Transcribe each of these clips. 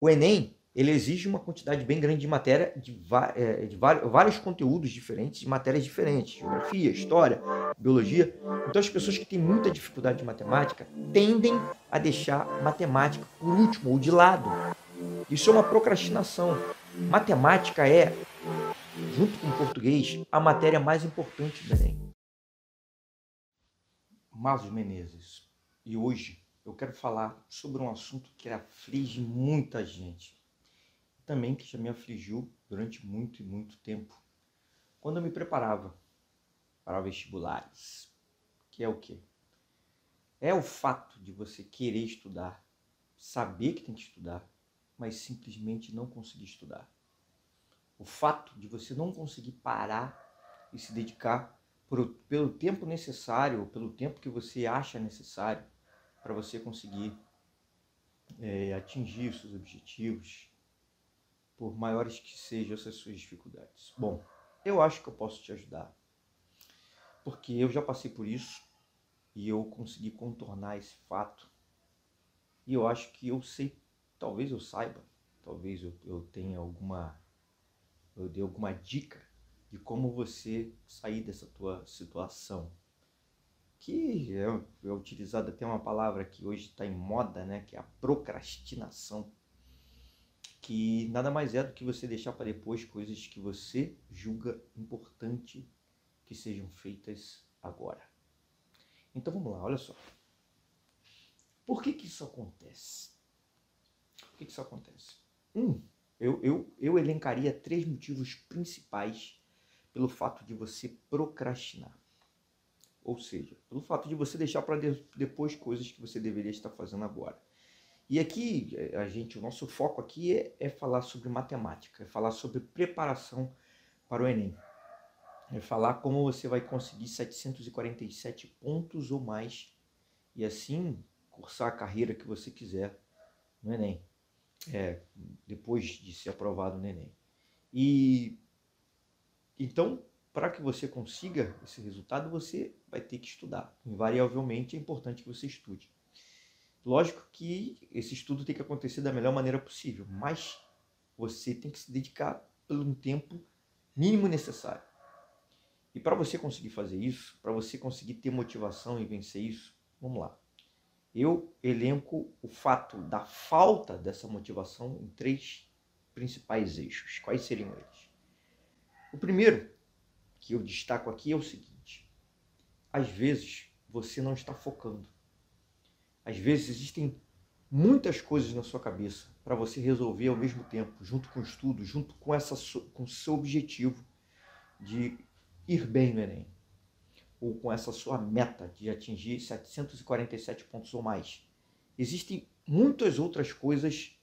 o Enem ele exige uma quantidade bem grande de matéria, de, é, de vários conteúdos diferentes, de matérias diferentes, geografia, história, biologia. Então as pessoas que têm muita dificuldade de matemática tendem a deixar matemática por último ou de lado. Isso é uma procrastinação. Matemática é, junto com português, a matéria mais importante do Enem. Masos Menezes. E hoje eu quero falar sobre um assunto que aflige muita gente também que já me afligiu durante muito e muito tempo. Quando eu me preparava para vestibulares, que é o quê? É o fato de você querer estudar, saber que tem que estudar, mas simplesmente não conseguir estudar. O fato de você não conseguir parar e se dedicar por, pelo tempo necessário, pelo tempo que você acha necessário para você conseguir é, atingir os seus objetivos, por maiores que sejam essas suas dificuldades. Bom, eu acho que eu posso te ajudar, porque eu já passei por isso e eu consegui contornar esse fato. E eu acho que eu sei, talvez eu saiba, talvez eu, eu tenha alguma, eu dei alguma dica de como você sair dessa tua situação. Que é, é utilizada até uma palavra que hoje está em moda, né? Que é a procrastinação que nada mais é do que você deixar para depois coisas que você julga importante que sejam feitas agora. Então vamos lá, olha só. Por que que isso acontece? Por que, que isso acontece? Um, eu, eu, eu elencaria três motivos principais pelo fato de você procrastinar. Ou seja, pelo fato de você deixar para depois coisas que você deveria estar fazendo agora. E aqui, eh, a gente, o nosso foco aqui é, é falar sobre matemática, é falar sobre preparação para o Enem. É falar como você vai conseguir 747 pontos ou mais e assim cursar a carreira que você quiser no Enem, é, depois de ser aprovado no Enem. E então, para que você consiga esse resultado, você vai ter que estudar. Invariavelmente é importante que você estude. Lógico que esse estudo tem que acontecer da melhor maneira possível, mas você tem que se dedicar um tempo mínimo necessário. E para você conseguir fazer isso, para você conseguir ter motivação e vencer isso, vamos lá. Eu elenco o fato da falta dessa motivação em três principais eixos. Quais seriam eles? O primeiro que eu destaco aqui é o seguinte: às vezes você não está focando. Às vezes existem muitas coisas na sua cabeça para você resolver ao mesmo tempo, junto com o estudo, junto com essa com seu objetivo de ir bem no Enem, ou com essa sua meta de atingir 747 pontos ou mais. Existem muitas outras coisas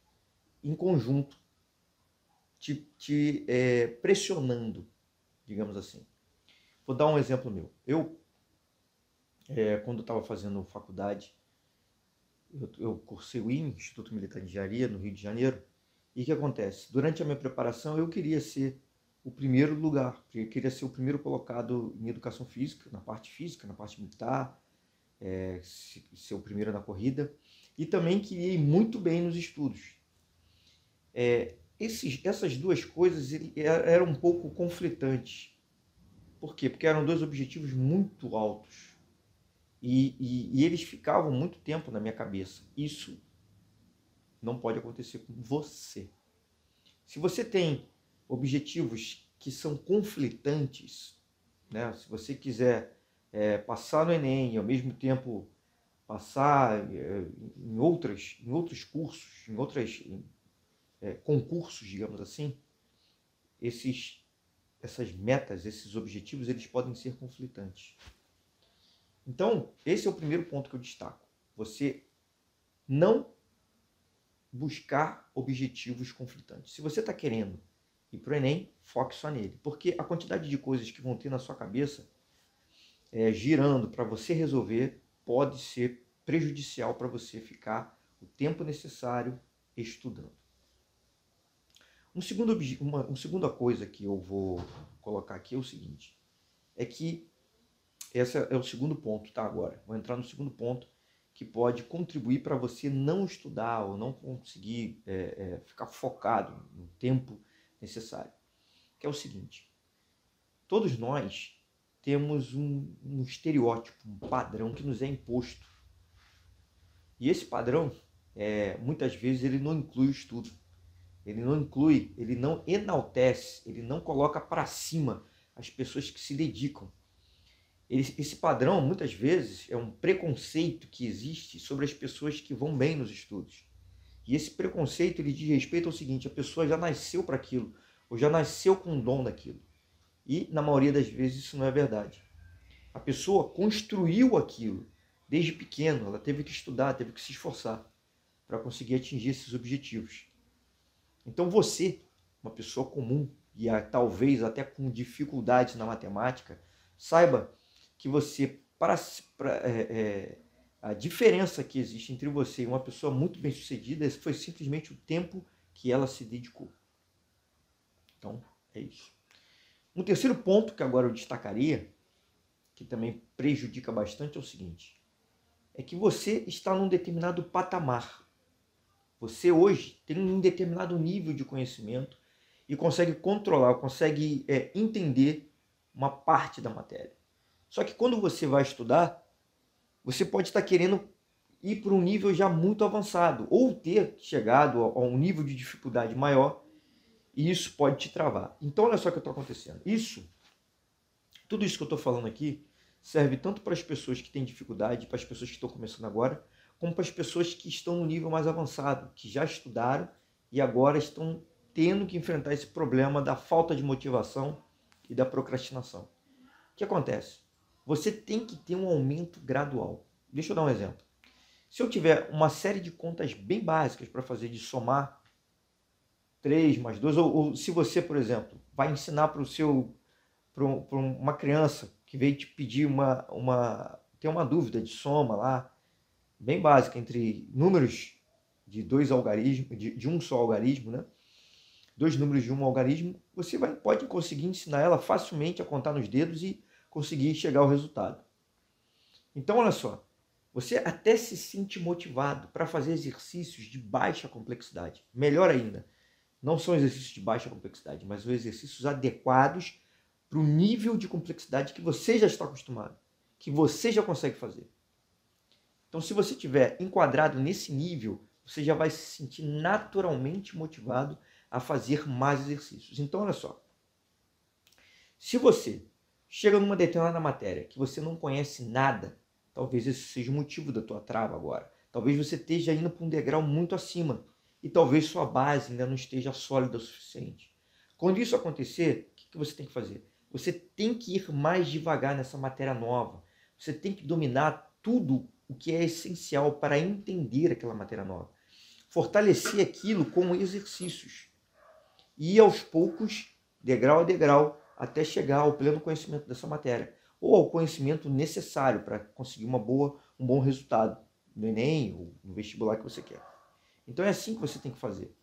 em conjunto te, te é, pressionando, digamos assim. Vou dar um exemplo meu. Eu, é, quando estava fazendo faculdade, eu, eu cursei o IN, Instituto Militar de Engenharia, no Rio de Janeiro. E o que acontece? Durante a minha preparação, eu queria ser o primeiro lugar, eu queria ser o primeiro colocado em educação física, na parte física, na parte militar, é, ser o primeiro na corrida, e também queria ir muito bem nos estudos. É, esses, essas duas coisas ele, eram um pouco conflitantes. Por quê? Porque eram dois objetivos muito altos. E, e, e eles ficavam muito tempo na minha cabeça. Isso não pode acontecer com você. Se você tem objetivos que são conflitantes, né? se você quiser é, passar no Enem e ao mesmo tempo passar é, em, outras, em outros cursos, em outros é, concursos, digamos assim, esses, essas metas, esses objetivos, eles podem ser conflitantes. Então, esse é o primeiro ponto que eu destaco. Você não buscar objetivos conflitantes. Se você está querendo ir para o Enem, foque só nele. Porque a quantidade de coisas que vão ter na sua cabeça é, girando para você resolver pode ser prejudicial para você ficar o tempo necessário estudando. Um segundo, uma, uma segunda coisa que eu vou colocar aqui é o seguinte: é que esse é o segundo ponto, tá? Agora, vou entrar no segundo ponto, que pode contribuir para você não estudar ou não conseguir é, é, ficar focado no tempo necessário. Que é o seguinte: todos nós temos um, um estereótipo, um padrão que nos é imposto. E esse padrão, é, muitas vezes, ele não inclui o estudo. Ele não inclui, ele não enaltece, ele não coloca para cima as pessoas que se dedicam. Esse padrão, muitas vezes, é um preconceito que existe sobre as pessoas que vão bem nos estudos. E esse preconceito ele diz respeito ao seguinte: a pessoa já nasceu para aquilo, ou já nasceu com o dom daquilo. E, na maioria das vezes, isso não é verdade. A pessoa construiu aquilo desde pequeno, ela teve que estudar, teve que se esforçar para conseguir atingir esses objetivos. Então, você, uma pessoa comum, e talvez até com dificuldades na matemática, saiba que você, para, para é, é, a diferença que existe entre você e uma pessoa muito bem sucedida foi simplesmente o tempo que ela se dedicou. Então, é isso. Um terceiro ponto que agora eu destacaria, que também prejudica bastante, é o seguinte: é que você está num determinado patamar. Você hoje tem um determinado nível de conhecimento e consegue controlar, consegue é, entender uma parte da matéria. Só que quando você vai estudar, você pode estar querendo ir para um nível já muito avançado ou ter chegado a um nível de dificuldade maior e isso pode te travar. Então, olha só o que está acontecendo. Isso, tudo isso que eu estou falando aqui, serve tanto para as pessoas que têm dificuldade, para as pessoas que estão começando agora, como para as pessoas que estão no nível mais avançado, que já estudaram e agora estão tendo que enfrentar esse problema da falta de motivação e da procrastinação. O que acontece? Você tem que ter um aumento gradual. Deixa eu dar um exemplo. Se eu tiver uma série de contas bem básicas para fazer de somar 3 mais 2, ou, ou, se você, por exemplo, vai ensinar para o seu para uma criança que veio te pedir uma, uma tem uma dúvida de soma lá, bem básica, entre números de dois algarismos, de, de um só algarismo, né? Dois números de um algarismo, você vai, pode conseguir ensinar ela facilmente a contar nos dedos e conseguir chegar ao resultado. Então, olha só, você até se sente motivado para fazer exercícios de baixa complexidade. Melhor ainda, não são exercícios de baixa complexidade, mas são exercícios adequados para o nível de complexidade que você já está acostumado, que você já consegue fazer. Então, se você estiver enquadrado nesse nível, você já vai se sentir naturalmente motivado a fazer mais exercícios. Então, olha só. Se você chega numa determinada matéria que você não conhece nada, talvez esse seja o motivo da tua trava agora. Talvez você esteja indo para um degrau muito acima e talvez sua base ainda não esteja sólida o suficiente. Quando isso acontecer, o que você tem que fazer? Você tem que ir mais devagar nessa matéria nova. Você tem que dominar tudo o que é essencial para entender aquela matéria nova. Fortalecer aquilo com exercícios. E aos poucos, degrau a degrau, até chegar ao pleno conhecimento dessa matéria. Ou ao conhecimento necessário para conseguir uma boa, um bom resultado no Enem ou no vestibular que você quer. Então é assim que você tem que fazer.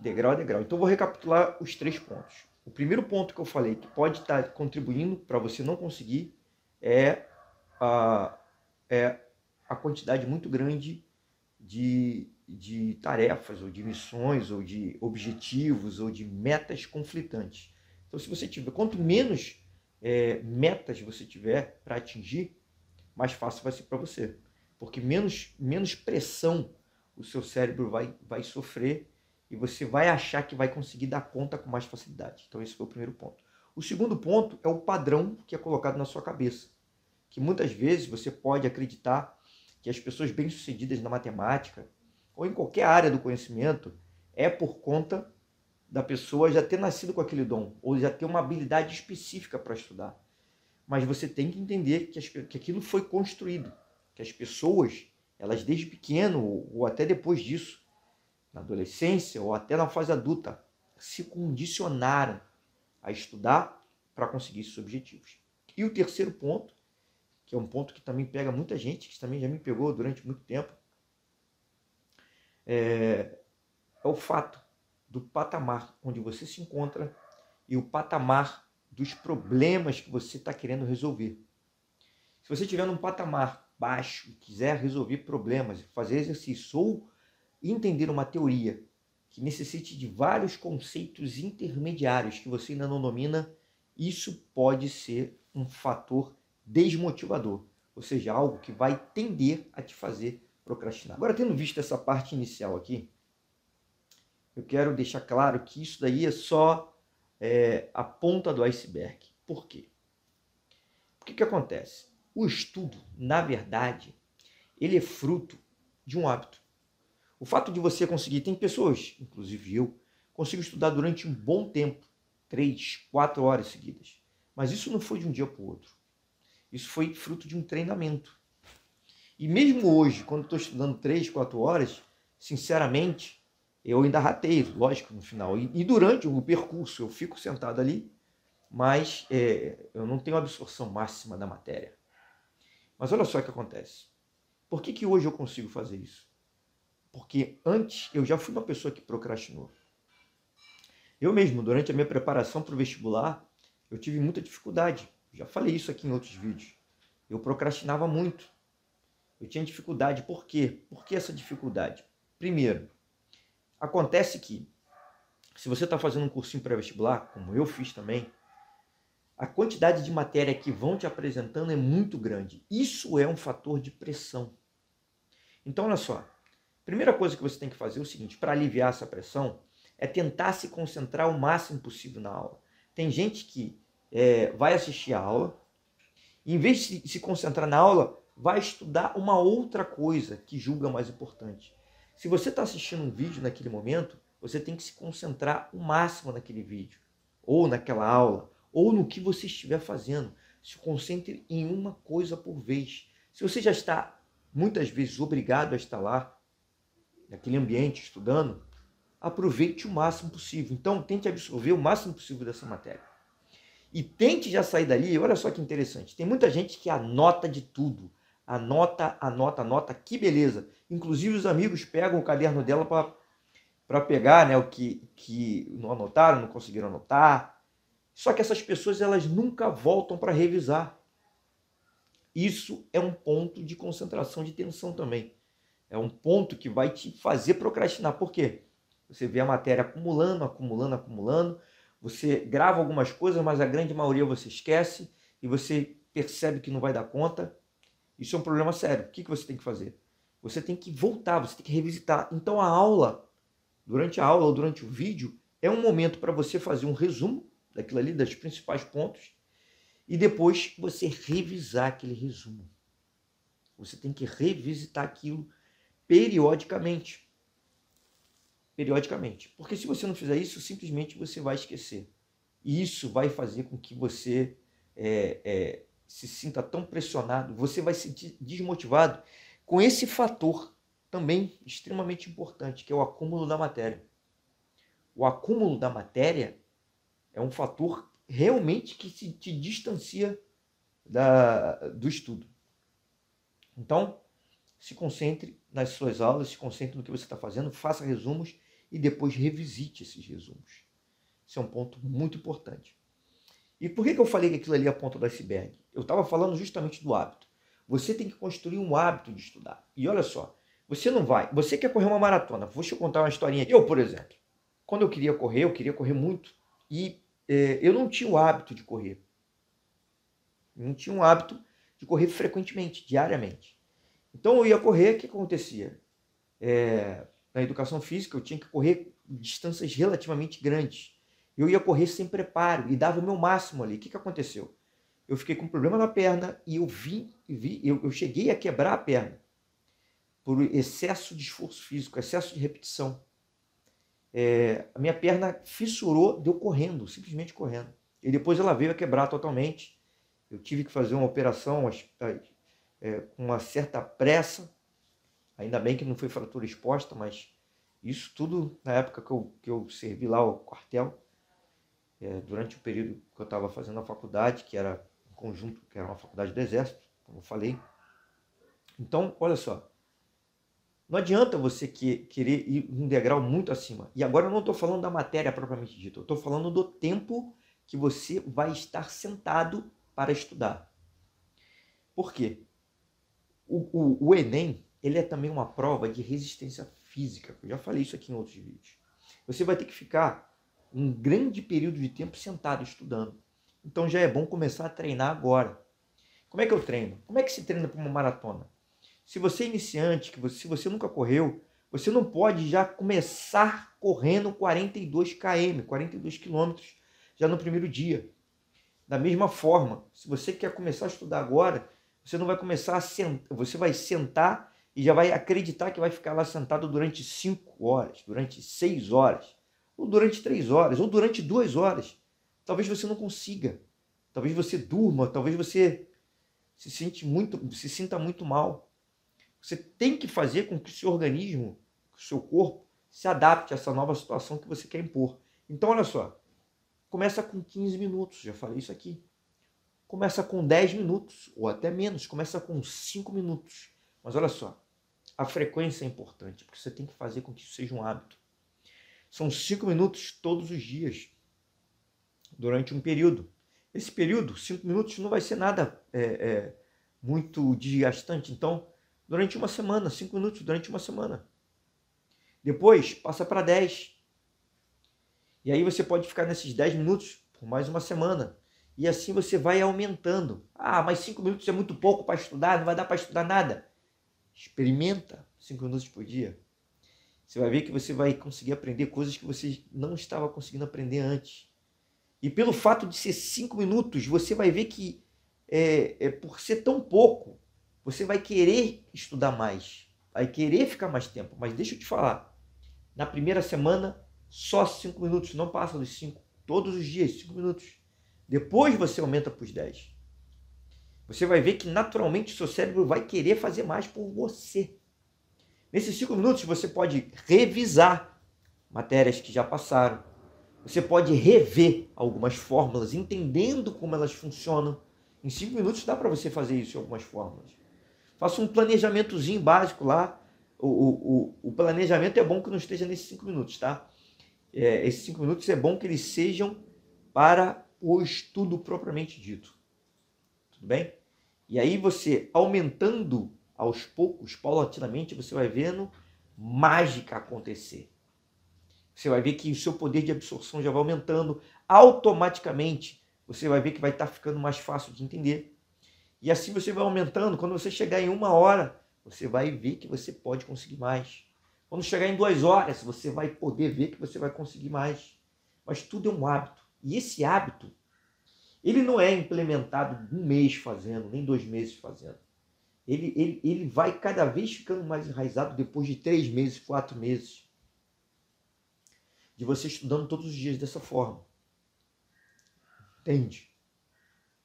Degrau a degrau. Então vou recapitular os três pontos. O primeiro ponto que eu falei que pode estar contribuindo para você não conseguir é a, é a quantidade muito grande de, de tarefas, ou de missões, ou de objetivos, ou de metas conflitantes. Então, se você tiver, quanto menos é, metas você tiver para atingir, mais fácil vai ser para você. Porque menos, menos pressão o seu cérebro vai, vai sofrer e você vai achar que vai conseguir dar conta com mais facilidade. Então, esse foi o primeiro ponto. O segundo ponto é o padrão que é colocado na sua cabeça. Que muitas vezes você pode acreditar que as pessoas bem-sucedidas na matemática ou em qualquer área do conhecimento é por conta da pessoa já ter nascido com aquele dom ou já ter uma habilidade específica para estudar. Mas você tem que entender que, as, que aquilo foi construído, que as pessoas, elas desde pequeno ou, ou até depois disso, na adolescência ou até na fase adulta, se condicionaram a estudar para conseguir esses objetivos. E o terceiro ponto, que é um ponto que também pega muita gente, que também já me pegou durante muito tempo, é, é o fato do patamar onde você se encontra e o patamar dos problemas que você está querendo resolver. Se você estiver num patamar baixo e quiser resolver problemas, fazer exercício ou entender uma teoria que necessite de vários conceitos intermediários que você ainda não domina, isso pode ser um fator desmotivador, ou seja, algo que vai tender a te fazer procrastinar. Agora, tendo visto essa parte inicial aqui, eu quero deixar claro que isso daí é só é, a ponta do iceberg. Por quê? O que, que acontece? O estudo, na verdade, ele é fruto de um hábito. O fato de você conseguir, tem pessoas, inclusive eu, consigo estudar durante um bom tempo, três, quatro horas seguidas. Mas isso não foi de um dia para o outro. Isso foi fruto de um treinamento. E mesmo hoje, quando estou estudando três, quatro horas, sinceramente, eu ainda rateio, lógico, no final. E, e durante o percurso eu fico sentado ali, mas é, eu não tenho absorção máxima da matéria. Mas olha só o que acontece. Por que, que hoje eu consigo fazer isso? Porque antes eu já fui uma pessoa que procrastinou. Eu mesmo, durante a minha preparação para o vestibular, eu tive muita dificuldade. Já falei isso aqui em outros vídeos. Eu procrastinava muito. Eu tinha dificuldade. Por quê? Por que essa dificuldade? Primeiro, acontece que se você está fazendo um cursinho pré-vestibular, como eu fiz também, a quantidade de matéria que vão te apresentando é muito grande. Isso é um fator de pressão. Então, olha só. Primeira coisa que você tem que fazer é o seguinte: para aliviar essa pressão, é tentar se concentrar o máximo possível na aula. Tem gente que é, vai assistir a aula, em vez de se concentrar na aula, vai estudar uma outra coisa que julga mais importante. Se você está assistindo um vídeo naquele momento, você tem que se concentrar o máximo naquele vídeo, ou naquela aula, ou no que você estiver fazendo. Se concentre em uma coisa por vez. Se você já está muitas vezes obrigado a estar lá, naquele ambiente, estudando, aproveite o máximo possível. Então, tente absorver o máximo possível dessa matéria. E tente já sair dali. Olha só que interessante. Tem muita gente que anota de tudo. Anota, anota, anota. Que beleza. Inclusive, os amigos pegam o caderno dela para pegar né, o que, que não anotaram, não conseguiram anotar. Só que essas pessoas elas nunca voltam para revisar. Isso é um ponto de concentração de tensão também. É um ponto que vai te fazer procrastinar. Por quê? Você vê a matéria acumulando, acumulando, acumulando. Você grava algumas coisas, mas a grande maioria você esquece e você percebe que não vai dar conta. Isso é um problema sério. O que você tem que fazer? Você tem que voltar, você tem que revisitar. Então a aula, durante a aula ou durante o vídeo, é um momento para você fazer um resumo daquilo ali, dos principais pontos, e depois você revisar aquele resumo. Você tem que revisitar aquilo periodicamente periodicamente. Porque se você não fizer isso, simplesmente você vai esquecer. E isso vai fazer com que você é, é, se sinta tão pressionado, você vai se desmotivado com esse fator também extremamente importante, que é o acúmulo da matéria. O acúmulo da matéria é um fator realmente que se, te distancia da, do estudo. Então, se concentre nas suas aulas, se concentre no que você está fazendo, faça resumos e depois revisite esses resumos. Isso é um ponto muito importante. E por que, que eu falei que aquilo ali é a ponta do iceberg? Eu estava falando justamente do hábito. Você tem que construir um hábito de estudar. E olha só, você não vai. Você quer correr uma maratona. Vou te contar uma historinha. Eu, por exemplo, quando eu queria correr, eu queria correr muito. E é, eu não tinha o hábito de correr. Não tinha um hábito de correr frequentemente, diariamente. Então eu ia correr, o que acontecia? É, na educação física, eu tinha que correr distâncias relativamente grandes. Eu ia correr sem preparo e dava o meu máximo ali. O que, que aconteceu? Eu fiquei com um problema na perna e eu vi, vi eu, eu cheguei a quebrar a perna por excesso de esforço físico, excesso de repetição. É, a minha perna fissurou, deu correndo, simplesmente correndo. E depois ela veio a quebrar totalmente. Eu tive que fazer uma operação é, com uma certa pressa Ainda bem que não foi fratura exposta, mas isso tudo na época que eu, que eu servi lá o quartel, é, durante o período que eu estava fazendo a faculdade, que era um conjunto, que era uma faculdade do Exército, como eu falei. Então, olha só, não adianta você que, querer ir um degrau muito acima. E agora eu não estou falando da matéria propriamente dita, eu estou falando do tempo que você vai estar sentado para estudar. Por quê? O, o, o Enem, ele é também uma prova de resistência física. Eu já falei isso aqui em outros vídeos. Você vai ter que ficar um grande período de tempo sentado estudando. Então já é bom começar a treinar agora. Como é que eu treino? Como é que se treina para uma maratona? Se você é iniciante, que você, se você nunca correu, você não pode já começar correndo 42 km, 42 quilômetros já no primeiro dia. Da mesma forma, se você quer começar a estudar agora, você não vai começar a sentar, você vai sentar e já vai acreditar que vai ficar lá sentado durante 5 horas, durante 6 horas, ou durante 3 horas, ou durante 2 horas. Talvez você não consiga. Talvez você durma, talvez você se, sente muito, se sinta muito mal. Você tem que fazer com que o seu organismo, o seu corpo, se adapte a essa nova situação que você quer impor. Então, olha só, começa com 15 minutos, já falei isso aqui. Começa com 10 minutos, ou até menos, começa com 5 minutos. Mas olha só, a frequência é importante, porque você tem que fazer com que isso seja um hábito. São 5 minutos todos os dias, durante um período. Esse período, 5 minutos, não vai ser nada é, é, muito desgastante. Então, durante uma semana, 5 minutos durante uma semana. Depois, passa para 10. E aí você pode ficar nesses 10 minutos por mais uma semana. E assim você vai aumentando. Ah, mas 5 minutos é muito pouco para estudar, não vai dar para estudar nada. Experimenta 5 minutos por dia. Você vai ver que você vai conseguir aprender coisas que você não estava conseguindo aprender antes. E pelo fato de ser 5 minutos, você vai ver que é, é, por ser tão pouco, você vai querer estudar mais, vai querer ficar mais tempo. Mas deixa eu te falar, na primeira semana, só 5 minutos, não passa dos 5. Todos os dias, 5 minutos. Depois você aumenta para os 10. Você vai ver que naturalmente o seu cérebro vai querer fazer mais por você. Nesses 5 minutos você pode revisar matérias que já passaram. Você pode rever algumas fórmulas, entendendo como elas funcionam. Em 5 minutos dá para você fazer isso em algumas fórmulas. Faça um planejamentozinho básico lá. O, o, o, planejamento é bom que não esteja nesses cinco minutos, tá? É, esses cinco minutos é bom que eles sejam para o estudo propriamente dito. Tudo bem? E aí você, aumentando aos poucos, paulatinamente, você vai vendo mágica acontecer. Você vai ver que o seu poder de absorção já vai aumentando automaticamente. Você vai ver que vai estar ficando mais fácil de entender. E assim você vai aumentando. Quando você chegar em uma hora, você vai ver que você pode conseguir mais. Quando chegar em duas horas, você vai poder ver que você vai conseguir mais. Mas tudo é um hábito. E esse hábito, ele não é implementado um mês fazendo, nem dois meses fazendo. Ele, ele, ele vai cada vez ficando mais enraizado depois de três meses, quatro meses. De você estudando todos os dias dessa forma. Entende?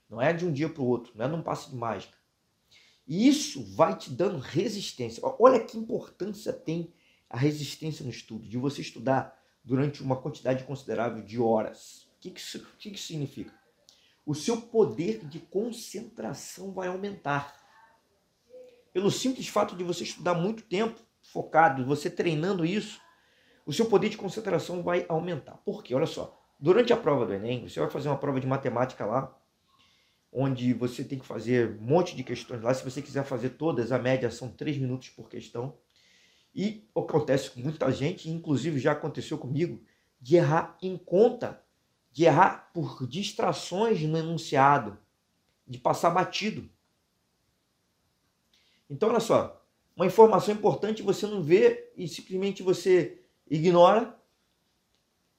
Não é de um dia para o outro, não é num passo de mágica. E isso vai te dando resistência. Olha que importância tem a resistência no estudo, de você estudar durante uma quantidade considerável de horas. O que, que, isso, o que, que significa? O seu poder de concentração vai aumentar. Pelo simples fato de você estudar muito tempo, focado, você treinando isso, o seu poder de concentração vai aumentar. Por quê? Olha só, durante a prova do Enem, você vai fazer uma prova de matemática lá, onde você tem que fazer um monte de questões lá. Se você quiser fazer todas, a média são 3 minutos por questão. E acontece com muita gente, inclusive já aconteceu comigo, de errar em conta, de errar por distrações no enunciado, de passar batido. Então, olha só, uma informação importante você não vê e simplesmente você ignora.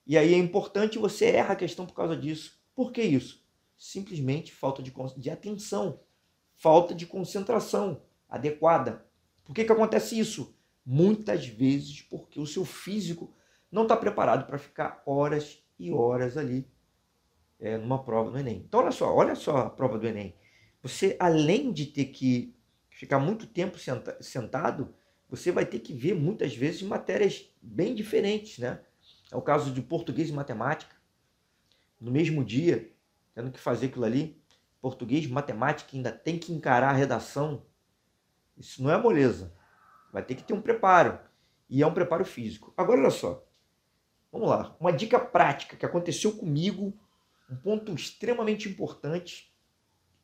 E aí é importante você erra a questão por causa disso. Por que isso? simplesmente falta de, de atenção, falta de concentração adequada. Por que, que acontece isso? Muitas vezes porque o seu físico não está preparado para ficar horas e horas ali é, numa prova do Enem. Então, olha só, olha só a prova do Enem. Você, além de ter que ficar muito tempo sentado, você vai ter que ver muitas vezes matérias bem diferentes, né? É o caso de português e matemática. No mesmo dia, tendo que fazer aquilo ali. Português, matemática, ainda tem que encarar a redação. Isso não é moleza. Vai ter que ter um preparo. E é um preparo físico. Agora, olha só. Vamos lá. Uma dica prática que aconteceu comigo. Um ponto extremamente importante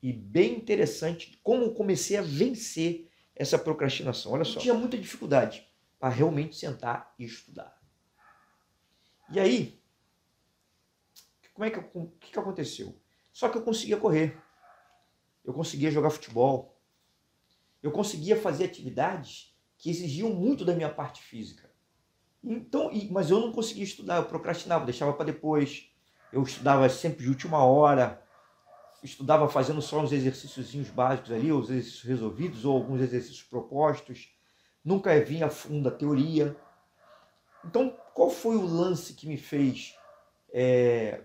e bem interessante. Como comecei a vencer essa procrastinação. Olha só. Eu tinha muita dificuldade para realmente sentar e estudar. E aí, como é que, o que, que aconteceu? Só que eu conseguia correr, eu conseguia jogar futebol, eu conseguia fazer atividades que exigiam muito da minha parte física. Então, mas eu não conseguia estudar, eu procrastinava, deixava para depois. Eu estudava sempre de última hora, estudava fazendo só uns exercícios básicos ali, os exercícios resolvidos ou alguns exercícios propostos. Nunca vinha a fundo a teoria. Então, qual foi o lance que me fez é,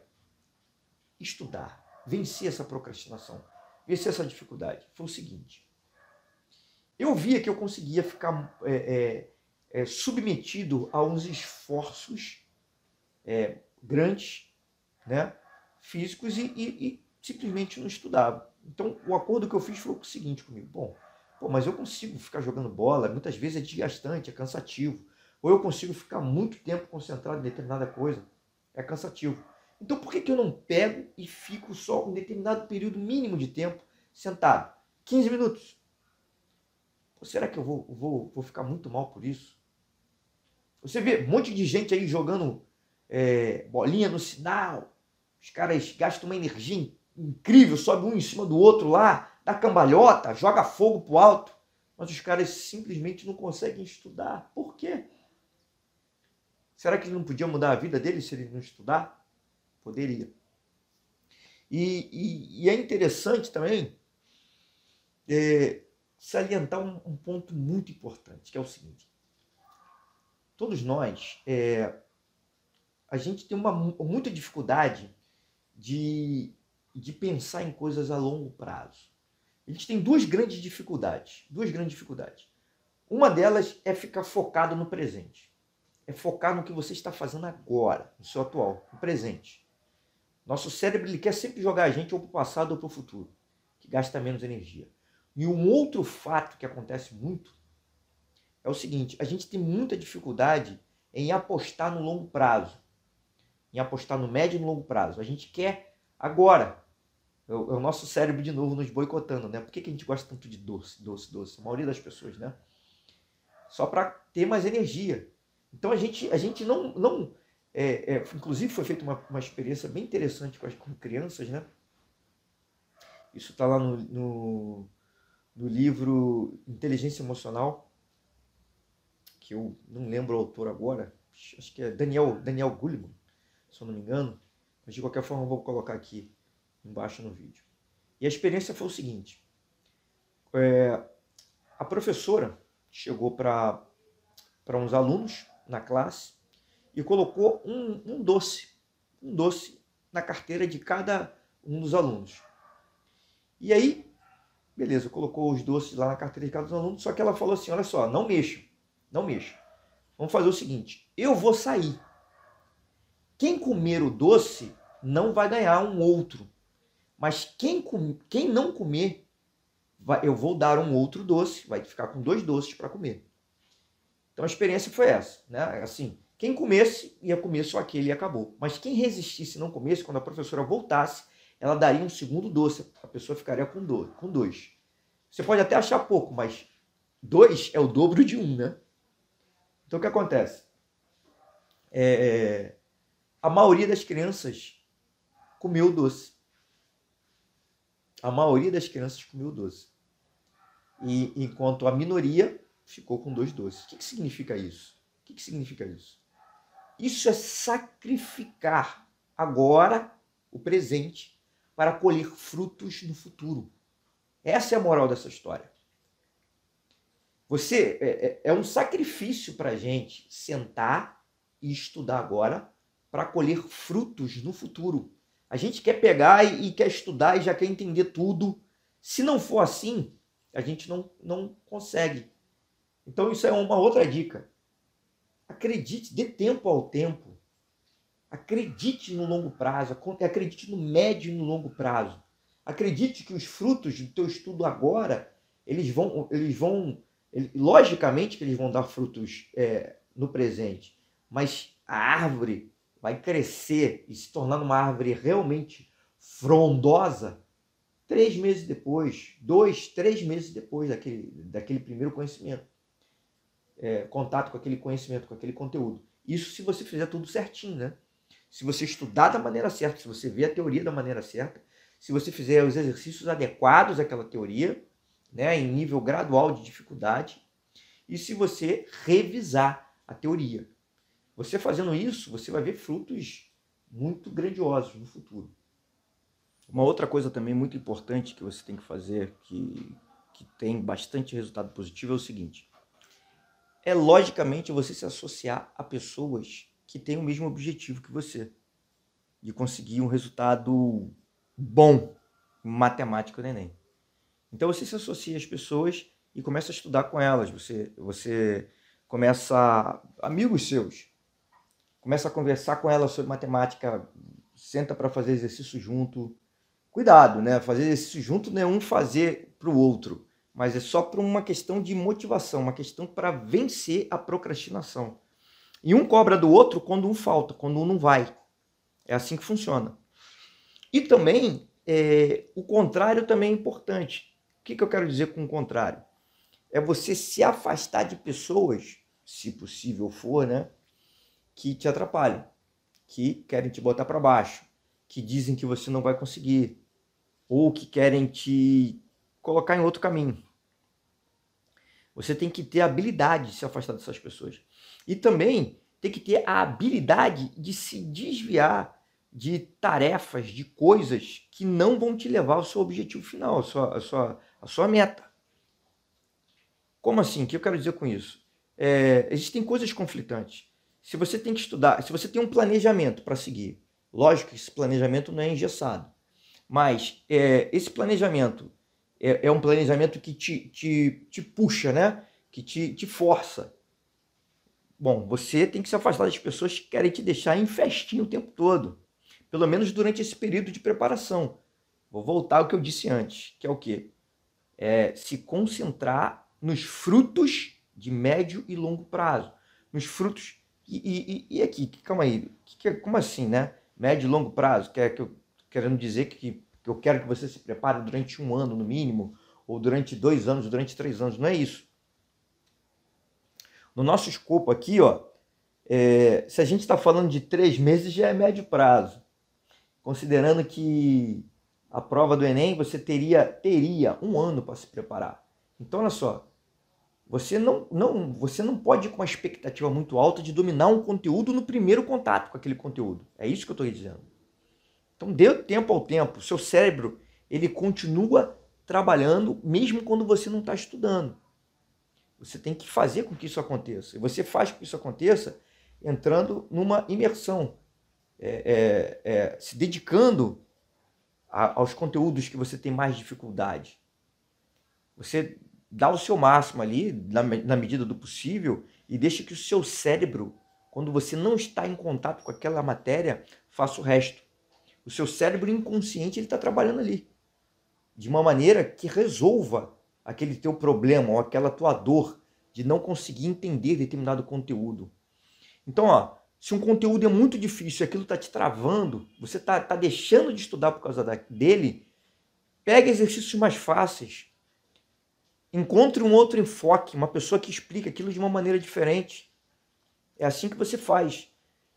estudar, vencer essa procrastinação, vencer essa dificuldade? Foi o seguinte: eu via que eu conseguia ficar é, é, é submetido a uns esforços é, grandes, né, físicos e, e, e simplesmente não estudava. Então, o acordo que eu fiz foi o seguinte comigo: bom, pô, mas eu consigo ficar jogando bola, muitas vezes é desgastante, é cansativo. Ou eu consigo ficar muito tempo concentrado em determinada coisa, é cansativo. Então, por que, que eu não pego e fico só um determinado período mínimo de tempo sentado? 15 minutos. Será que eu vou, vou, vou ficar muito mal por isso? Você vê um monte de gente aí jogando é, bolinha no sinal, os caras gastam uma energia incrível, sobe um em cima do outro lá, dá cambalhota, joga fogo pro alto. Mas os caras simplesmente não conseguem estudar. Por quê? Será que ele não podia mudar a vida dele se ele não estudar? Poderia. E, e, e é interessante também é, salientar um, um, ponto muito importante, que é o seguinte. Todos nós, é, a gente tem uma, muita dificuldade de, de pensar em coisas a longo prazo. A gente tem duas grandes dificuldades. Duas grandes dificuldades. Uma delas é ficar focado no presente. É focar no que você está fazendo agora, no seu atual, no presente. Nosso cérebro ele quer sempre jogar a gente ou para o passado ou para o futuro, que gasta menos energia. E um outro fato que acontece muito é o seguinte: a gente tem muita dificuldade em apostar no longo prazo em apostar no médio e no longo prazo. A gente quer agora. É o, é nosso cérebro de novo nos boicotando, né? Por que, que a gente gosta tanto de doce, doce, doce? A maioria das pessoas, né? Só para ter mais energia. Então a gente, a gente não. não é, é, inclusive foi feita uma, uma experiência bem interessante com, as, com crianças, né? Isso está lá no, no, no livro Inteligência Emocional, que eu não lembro o autor agora, acho que é Daniel, Daniel Goleman se eu não me engano, mas de qualquer forma eu vou colocar aqui embaixo no vídeo. E a experiência foi o seguinte: é, a professora chegou para uns alunos na classe e colocou um, um doce, um doce na carteira de cada um dos alunos. E aí, beleza, colocou os doces lá na carteira de cada um dos alunos, só que ela falou assim: olha só, não mexa, não mexa. Vamos fazer o seguinte: eu vou sair. Quem comer o doce não vai ganhar um outro. Mas quem, com, quem não comer, vai, eu vou dar um outro doce, vai ficar com dois doces para comer. Então a experiência foi essa, né? Assim, quem comesse ia comer só aquele e acabou. Mas quem resistisse e não comesse, quando a professora voltasse, ela daria um segundo doce, a pessoa ficaria com dois. Com dois. Você pode até achar pouco, mas dois é o dobro de um, né? Então o que acontece? É, a maioria das crianças comeu doce. A maioria das crianças comeu doce. E enquanto a minoria ficou com dois doces. O que, que significa isso? O que, que significa isso? Isso é sacrificar agora o presente para colher frutos no futuro. Essa é a moral dessa história. Você é, é, é um sacrifício para a gente sentar e estudar agora para colher frutos no futuro. A gente quer pegar e, e quer estudar e já quer entender tudo. Se não for assim, a gente não, não consegue. Então, isso é uma outra dica. Acredite, dê tempo ao tempo. Acredite no longo prazo, acredite no médio e no longo prazo. Acredite que os frutos do teu estudo agora, eles vão, eles vão, logicamente que eles vão dar frutos é, no presente, mas a árvore vai crescer e se tornar uma árvore realmente frondosa três meses depois, dois, três meses depois daquele, daquele primeiro conhecimento, é, contato com aquele conhecimento, com aquele conteúdo. Isso se você fizer tudo certinho, né? Se você estudar da maneira certa, se você ver a teoria da maneira certa, se você fizer os exercícios adequados àquela teoria, né, em nível gradual de dificuldade, e se você revisar a teoria. Você fazendo isso, você vai ver frutos muito grandiosos no futuro. Uma outra coisa também muito importante que você tem que fazer, que, que tem bastante resultado positivo, é o seguinte: é logicamente você se associar a pessoas que têm o mesmo objetivo que você, de conseguir um resultado bom em matemática no Enem. Então você se associa às pessoas e começa a estudar com elas. Você, você começa amigos seus, começa a conversar com elas sobre matemática, senta para fazer exercício junto. Cuidado, né? Fazer exercício junto não é um fazer para o outro, mas é só por uma questão de motivação, uma questão para vencer a procrastinação. E um cobra do outro quando um falta, quando um não vai. É assim que funciona. E também, é, o contrário também é importante. O que, que eu quero dizer com o contrário? É você se afastar de pessoas, se possível for, né? Que te atrapalham, que querem te botar para baixo, que dizem que você não vai conseguir, ou que querem te colocar em outro caminho. Você tem que ter a habilidade de se afastar dessas pessoas. E também tem que ter a habilidade de se desviar de tarefas, de coisas que não vão te levar ao seu objetivo final, a sua, sua, a sua meta. Como assim? O que eu quero dizer com isso? É, existem coisas conflitantes. Se você tem que estudar, se você tem um planejamento para seguir, lógico que esse planejamento não é engessado, mas é, esse planejamento é, é, um planejamento que te, te, te puxa, né? que te, te força. Bom, você tem que se afastar das pessoas que querem te deixar em festinha o tempo todo pelo menos durante esse período de preparação. Vou voltar ao que eu disse antes, que é o quê? É se concentrar nos frutos de médio e longo prazo. Nos frutos. E, e, e aqui, calma aí, que, como assim, né? Médio e longo prazo? Quer, que eu, querendo dizer que, que eu quero que você se prepare durante um ano, no mínimo, ou durante dois anos, durante três anos. Não é isso. No nosso escopo aqui, ó, é, se a gente está falando de três meses, já é médio prazo considerando que a prova do Enem você teria, teria um ano para se preparar. Então, olha só, você não, não, você não pode ir com uma expectativa muito alta de dominar um conteúdo no primeiro contato com aquele conteúdo. É isso que eu estou dizendo. Então, dê tempo ao tempo. Seu cérebro ele continua trabalhando mesmo quando você não está estudando. Você tem que fazer com que isso aconteça. E você faz com que isso aconteça entrando numa imersão é, é, é, se dedicando aos conteúdos que você tem mais dificuldade. Você dá o seu máximo ali, na, na medida do possível, e deixa que o seu cérebro, quando você não está em contato com aquela matéria, faça o resto. O seu cérebro inconsciente está trabalhando ali de uma maneira que resolva aquele teu problema ou aquela tua dor de não conseguir entender determinado conteúdo. Então, ó, se um conteúdo é muito difícil aquilo está te travando, você está tá deixando de estudar por causa da, dele, pegue exercícios mais fáceis. Encontre um outro enfoque, uma pessoa que explica aquilo de uma maneira diferente. É assim que você faz,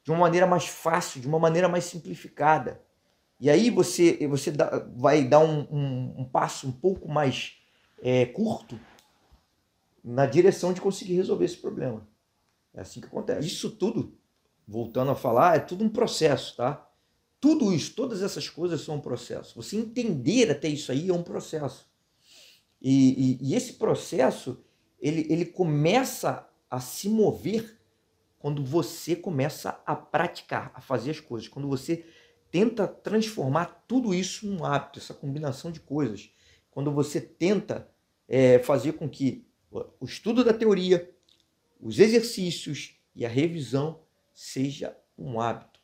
de uma maneira mais fácil, de uma maneira mais simplificada. E aí você, você dá, vai dar um, um, um, passo um pouco mais é, curto na direção de conseguir resolver esse problema. É assim que acontece. Isso tudo voltando a falar, é tudo um processo, tá? Tudo isso, todas essas coisas são um processo. Você entender até isso aí é um processo. E, e, e esse processo, ele, ele começa a se mover quando você começa a praticar, a fazer as coisas. Quando você tenta transformar tudo isso num hábito, essa combinação de coisas. Quando você tenta é, fazer com que o estudo da teoria, os exercícios e a revisão seja um hábito.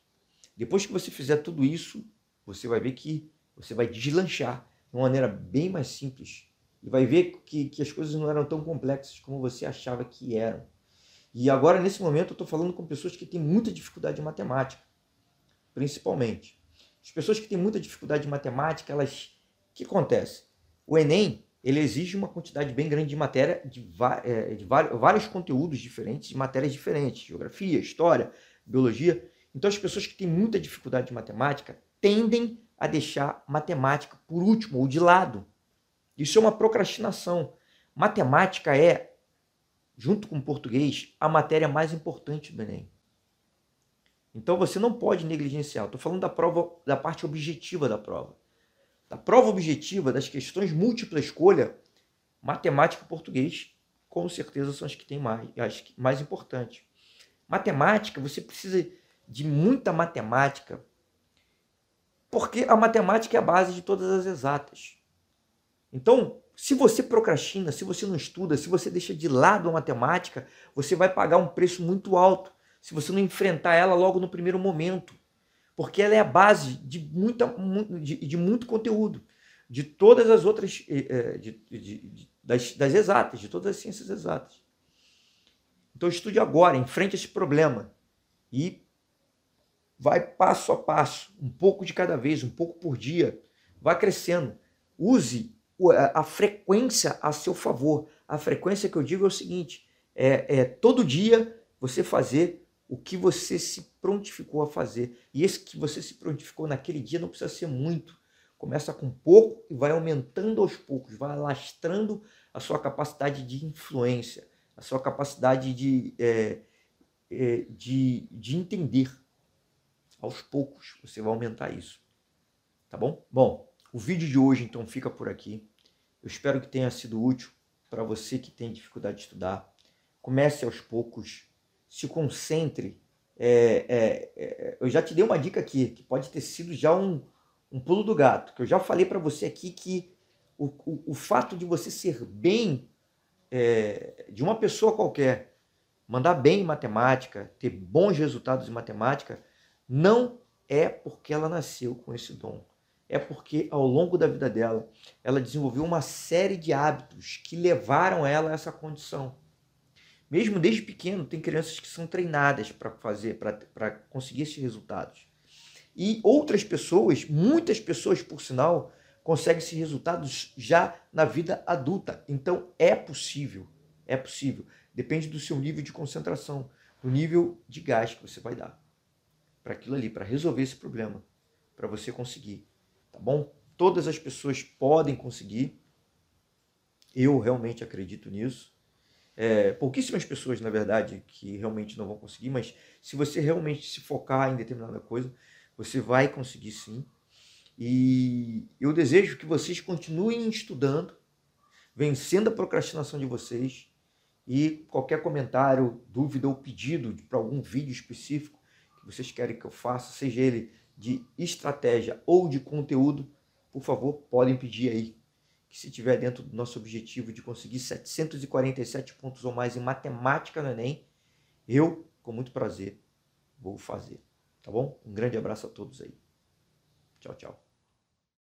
Depois que você fizer tudo isso, você vai ver que você vai deslanchar de uma maneira bem mais simples. E vai ver que, que as coisas não eram tão complexas como você achava que eram. E agora, nesse momento, eu estou falando com pessoas que têm muita dificuldade em matemática, principalmente. As pessoas que têm muita dificuldade em matemática, elas que acontece? O Enem ele exige uma quantidade bem grande de matéria, de, é, de vários conteúdos diferentes, de matérias diferentes, geografia, história, biologia. Então as pessoas que têm muita dificuldade de matemática tendem a deixar matemática por último ou de lado. Isso é uma procrastinação. Matemática é, junto com português, a matéria mais importante do Enem. Então você não pode negligenciar. Estou falando da prova, da parte objetiva da prova. Da prova objetiva, das questões múltipla escolha, matemática e português, com certeza são as que têm mais, as mais importantes. Matemática, você precisa de muita matemática, porque a matemática é a base de todas as exatas. Então, se você procrastina, se você não estuda, se você deixa de lado a matemática, você vai pagar um preço muito alto se você não enfrentar ela logo no primeiro momento porque ela é a base de, muita, de, de muito conteúdo, de todas as outras, eh, eh, de, de, das, das exatas, de todas as ciências exatas. Então estude agora, enfrente esse problema e vai passo a passo, um pouco de cada vez, um pouco por dia, vá crescendo. Use a frequência a seu favor. A frequência que eu digo é o seguinte: é, é todo dia você fazer o que você se prontificou a fazer. E esse que você se prontificou naquele dia não precisa ser muito. Começa com pouco e vai aumentando aos poucos, vai alastrando a sua capacidade de influência, a sua capacidade de, é, é, de, de entender. Aos poucos você vai aumentar isso. Tá bom? Bom, o vídeo de hoje então fica por aqui. Eu espero que tenha sido útil para você que tem dificuldade de estudar. Comece aos poucos se concentre. É, é, é, eu já te dei uma dica aqui, que pode ter sido já um, um pulo do gato, que eu já falei para você aqui que o, o, o, fato de você ser bem é, de uma pessoa qualquer, mandar bem em matemática, ter bons resultados em matemática, não é porque ela nasceu com esse dom. É porque ao longo da vida dela, ela desenvolveu uma série de hábitos que levaram ela a essa condição. Mesmo desde pequeno, tem crianças que são treinadas para fazer, para conseguir esses resultados. E outras pessoas, muitas pessoas, por sinal, conseguem esses resultados já na vida adulta. Então é possível, é possível. Depende do seu nível de concentração, do nível de gás que você vai dar para aquilo ali, para resolver esse problema, para você conseguir, tá bom? Todas as pessoas podem conseguir. Eu realmente acredito nisso. É, pouquíssimas pessoas, na verdade, que realmente não vão conseguir, mas se você realmente se focar em determinada coisa, você vai conseguir sim. E eu desejo que vocês continuem estudando, vencendo a procrastinação de vocês. E qualquer comentário, dúvida ou pedido para algum vídeo específico que vocês querem que eu faça, seja ele de estratégia ou de conteúdo, por favor, podem pedir aí que se tiver dentro do nosso objetivo de conseguir 747 pontos ou mais em matemática no Enem, eu, com muito prazer, vou fazer. Tá bom? Um grande abraço a todos aí. Tchau, tchau.